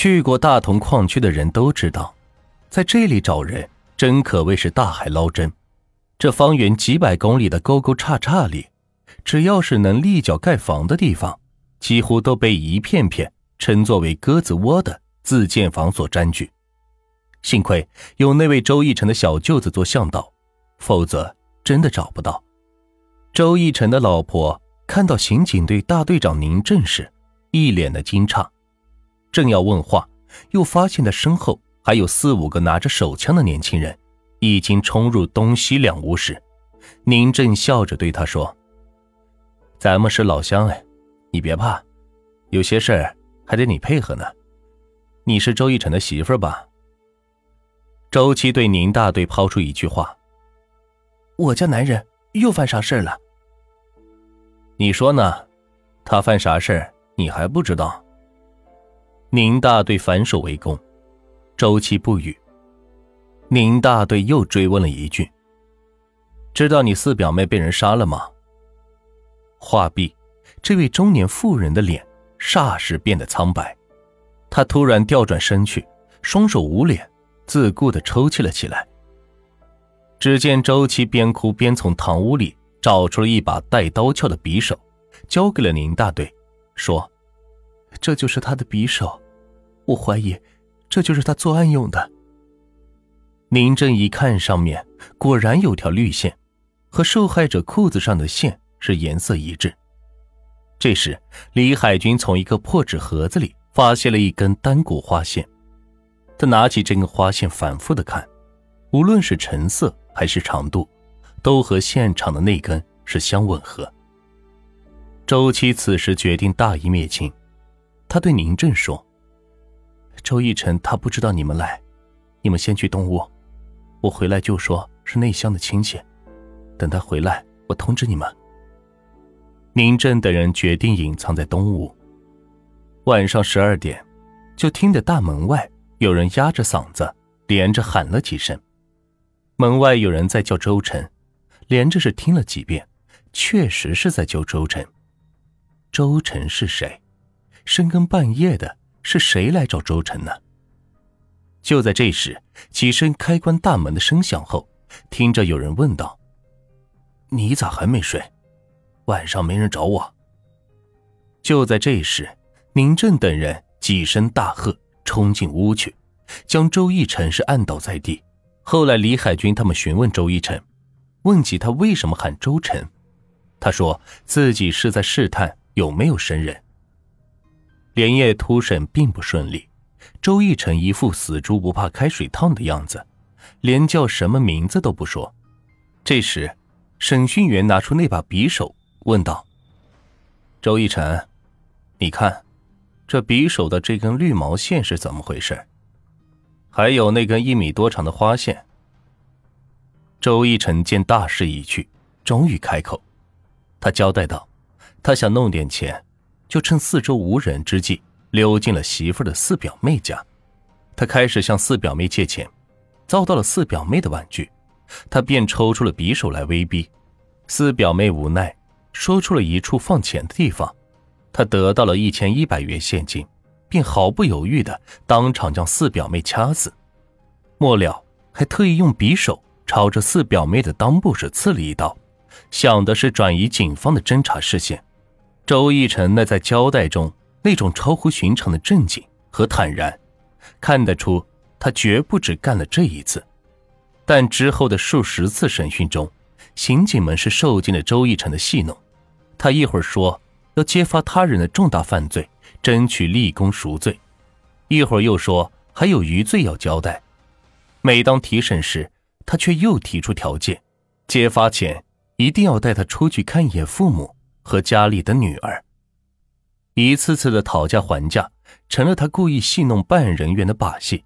去过大同矿区的人都知道，在这里找人真可谓是大海捞针。这方圆几百公里的沟沟叉叉里，只要是能立脚盖房的地方，几乎都被一片片称作为鸽子窝的自建房所占据。幸亏有那位周义成的小舅子做向导，否则真的找不到。周义成的老婆看到刑警队大队长宁震时，一脸的惊诧，正要问话，又发现他身后还有四五个拿着手枪的年轻人。已经冲入东西两屋时，宁震笑着对他说：“咱们是老乡哎，你别怕，有些事儿还得你配合呢。你是周一晨的媳妇吧？”周七对宁大队抛出一句话：“我家男人又犯啥事了？”你说呢？他犯啥事儿你还不知道？宁大队反手围攻，周七不语。宁大队又追问了一句：“知道你四表妹被人杀了吗？”话毕，这位中年妇人的脸霎时变得苍白，她突然调转身去，双手捂脸，自顾地抽泣了起来。只见周七边哭边从堂屋里找出了一把带刀鞘的匕首，交给了宁大队，说：“这就是他的匕首，我怀疑这就是他作案用的。”宁正一看，上面果然有条绿线，和受害者裤子上的线是颜色一致。这时，李海军从一个破纸盒子里发现了一根单股花线，他拿起这根花线，反复的看，无论是成色还是长度，都和现场的那根是相吻合。周七此时决定大义灭亲，他对宁正说：“周奕晨他不知道你们来，你们先去东屋。”我回来就说是内乡的亲戚，等他回来，我通知你们。宁震等人决定隐藏在东屋。晚上十二点，就听得大门外有人压着嗓子，连着喊了几声。门外有人在叫周晨，连着是听了几遍，确实是在叫周晨。周晨是谁？深更半夜的，是谁来找周晨呢？就在这时，几声开关大门的声响后，听着有人问道：“你咋还没睡？晚上没人找我？”就在这时，宁震等人几声大喝，冲进屋去，将周义成是按倒在地。后来李海军他们询问周义成，问起他为什么喊周晨，他说自己是在试探有没有生人。连夜突审并不顺利。周义成一副死猪不怕开水烫的样子，连叫什么名字都不说。这时，审讯员拿出那把匕首，问道：“周义成，你看，这匕首的这根绿毛线是怎么回事？还有那根一米多长的花线。”周义成见大势已去，终于开口，他交代道：“他想弄点钱，就趁四周无人之际。”溜进了媳妇的四表妹家，他开始向四表妹借钱，遭到了四表妹的婉拒，他便抽出了匕首来威逼。四表妹无奈，说出了一处放钱的地方，他得到了一千一百元现金，便毫不犹豫的当场将四表妹掐死。末了，还特意用匕首朝着四表妹的裆部是刺了一刀，想的是转移警方的侦查视线。周义成那在交代中。那种超乎寻常的镇静和坦然，看得出他绝不只干了这一次。但之后的数十次审讯中，刑警们是受尽了周义成的戏弄。他一会儿说要揭发他人的重大犯罪，争取立功赎罪；一会儿又说还有余罪要交代。每当提审时，他却又提出条件：揭发前一定要带他出去看一眼父母和家里的女儿。一次次的讨价还价，成了他故意戏弄办案人员的把戏。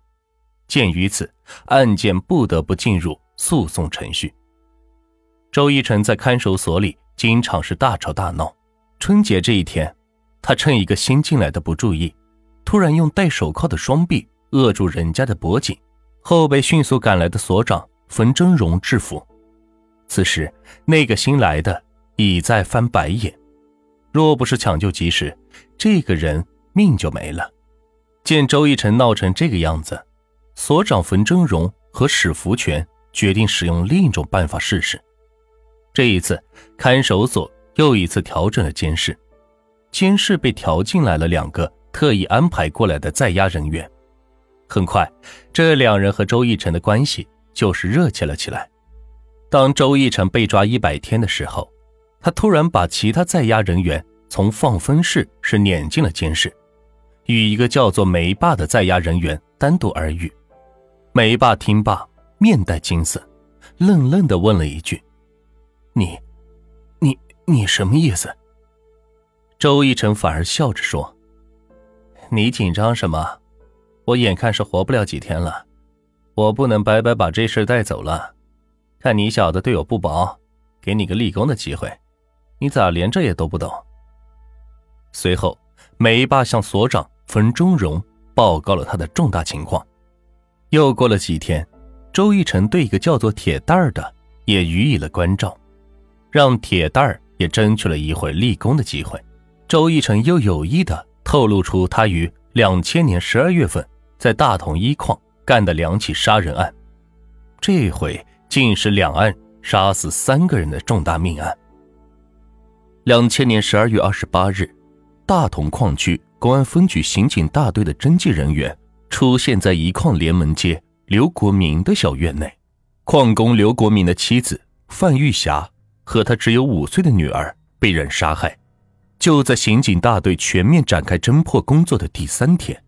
鉴于此，案件不得不进入诉讼程序。周一晨在看守所里经常是大吵大闹。春节这一天，他趁一个新进来的不注意，突然用戴手铐的双臂扼住人家的脖颈，后被迅速赶来的所长冯峥嵘制服。此时，那个新来的已在翻白眼。若不是抢救及时，这个人命就没了。见周奕晨闹成这个样子，所长冯峥嵘和史福全决定使用另一种办法试试。这一次，看守所又一次调整了监视，监视被调进来了两个特意安排过来的在押人员。很快，这两人和周奕晨的关系就是热切了起来。当周奕晨被抓一百天的时候，他突然把其他在押人员从放风室是撵进了监室，与一个叫做梅霸的在押人员单独耳语。梅霸听罢，面带惊色，愣愣地问了一句：“你，你，你什么意思？”周一晨反而笑着说：“你紧张什么？我眼看是活不了几天了，我不能白白把这事带走了。”看你小子对我不薄，给你个立功的机会，你咋连这也都不懂？随后，梅霸向所长冯中荣报告了他的重大情况。又过了几天，周一晨对一个叫做铁蛋儿的也予以了关照，让铁蛋儿也争取了一回立功的机会。周一晨又有意的透露出他于两千年十二月份在大同一矿干的两起杀人案，这回。竟是两案杀死三个人的重大命案。两千年十二月二十八日，大同矿区公安分局刑警大队的侦缉人员出现在一矿联盟街刘国民的小院内，矿工刘国民的妻子范玉霞和他只有五岁的女儿被人杀害。就在刑警大队全面展开侦破工作的第三天，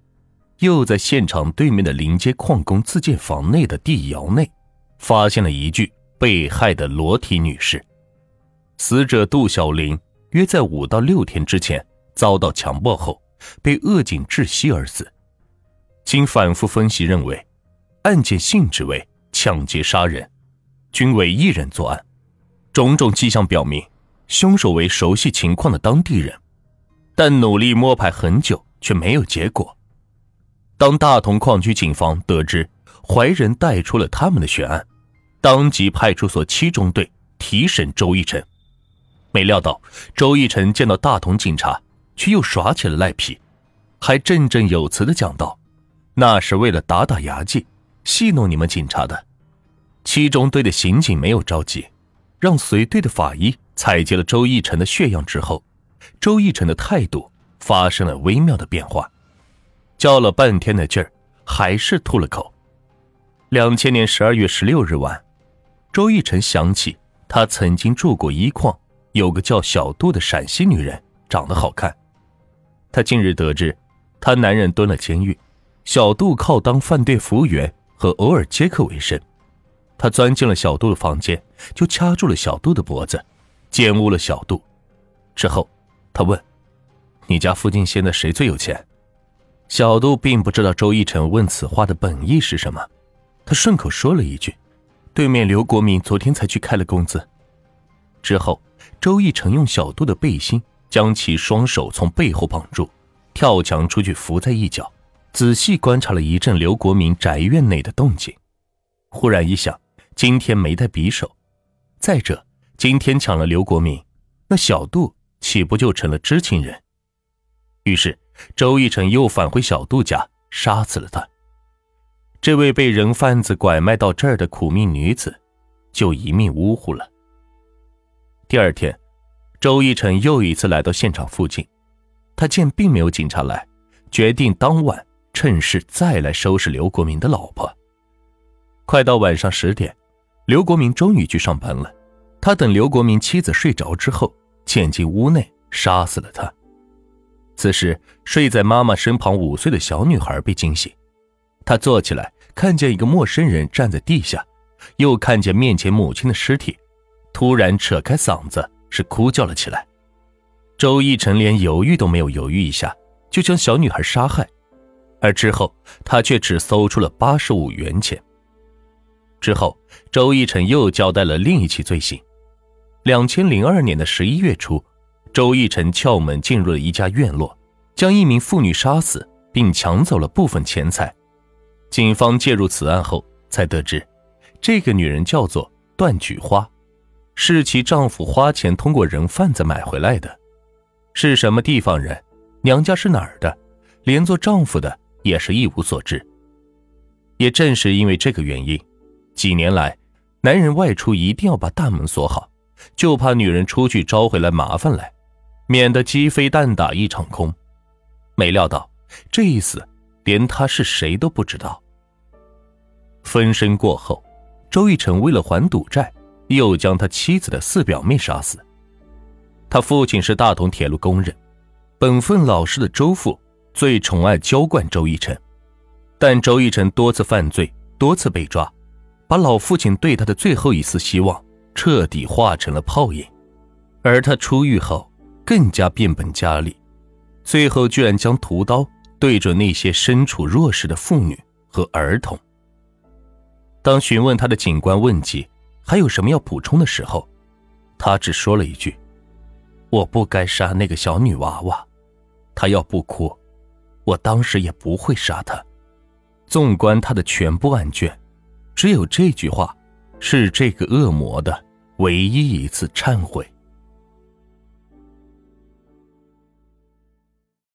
又在现场对面的临街矿工自建房内的地窑内。发现了一具被害的裸体女尸，死者杜小玲约在五到六天之前遭到强暴后，被扼颈窒息而死。经反复分析，认为案件性质为抢劫杀人，均为一人作案。种种迹象表明，凶手为熟悉情况的当地人，但努力摸排很久却没有结果。当大同矿区警方得知。怀仁带出了他们的悬案，当即派出所七中队提审周一晨。没料到周奕晨见到大同警察，却又耍起了赖皮，还振振有词的讲道：“那是为了打打牙祭，戏弄你们警察的。”七中队的刑警没有着急，让随队的法医采集了周奕晨的血样之后，周奕晨的态度发生了微妙的变化，叫了半天的劲儿，还是吐了口。两千年十二月十六日晚，周奕晨想起他曾经住过一矿，有个叫小杜的陕西女人，长得好看。她近日得知，她男人蹲了监狱，小杜靠当饭店服务员和偶尔接客为生。他钻进了小杜的房间，就掐住了小杜的脖子，奸污了小杜。之后，他问：“你家附近现在谁最有钱？”小杜并不知道周一晨问此话的本意是什么。他顺口说了一句：“对面刘国民昨天才去开了工资。”之后，周义成用小杜的背心将其双手从背后绑住，跳墙出去伏在一角，仔细观察了一阵刘国民宅院内的动静。忽然一想，今天没带匕首，再者今天抢了刘国民，那小杜岂不就成了知情人？于是，周义成又返回小杜家，杀死了他。这位被人贩子拐卖到这儿的苦命女子，就一命呜呼了。第二天，周一晨又一次来到现场附近，他见并没有警察来，决定当晚趁势再来收拾刘国民的老婆。快到晚上十点，刘国民终于去上班了。他等刘国民妻子睡着之后，潜进屋内杀死了他。此时，睡在妈妈身旁五岁的小女孩被惊醒。他坐起来，看见一个陌生人站在地下，又看见面前母亲的尸体，突然扯开嗓子是哭叫了起来。周奕晨连犹豫都没有犹豫一下，就将小女孩杀害，而之后他却只搜出了八十五元钱。之后，周奕晨又交代了另一起罪行：两千零二年的十一月初，周奕晨撬门进入了一家院落，将一名妇女杀死，并抢走了部分钱财。警方介入此案后，才得知，这个女人叫做段菊花，是其丈夫花钱通过人贩子买回来的，是什么地方人，娘家是哪儿的，连做丈夫的也是一无所知。也正是因为这个原因，几年来，男人外出一定要把大门锁好，就怕女人出去招回来麻烦来，免得鸡飞蛋打一场空。没料到这一死，连他是谁都不知道。分身过后，周逸晨为了还赌债，又将他妻子的四表妹杀死。他父亲是大同铁路工人，本分老实的周父最宠爱娇惯周奕晨，但周奕晨多次犯罪，多次被抓，把老父亲对他的最后一丝希望彻底化成了泡影。而他出狱后，更加变本加厉，最后居然将屠刀对准那些身处弱势的妇女和儿童。当询问他的警官问及还有什么要补充的时候，他只说了一句：“我不该杀那个小女娃娃，她要不哭，我当时也不会杀她。”纵观他的全部案卷，只有这句话是这个恶魔的唯一一次忏悔。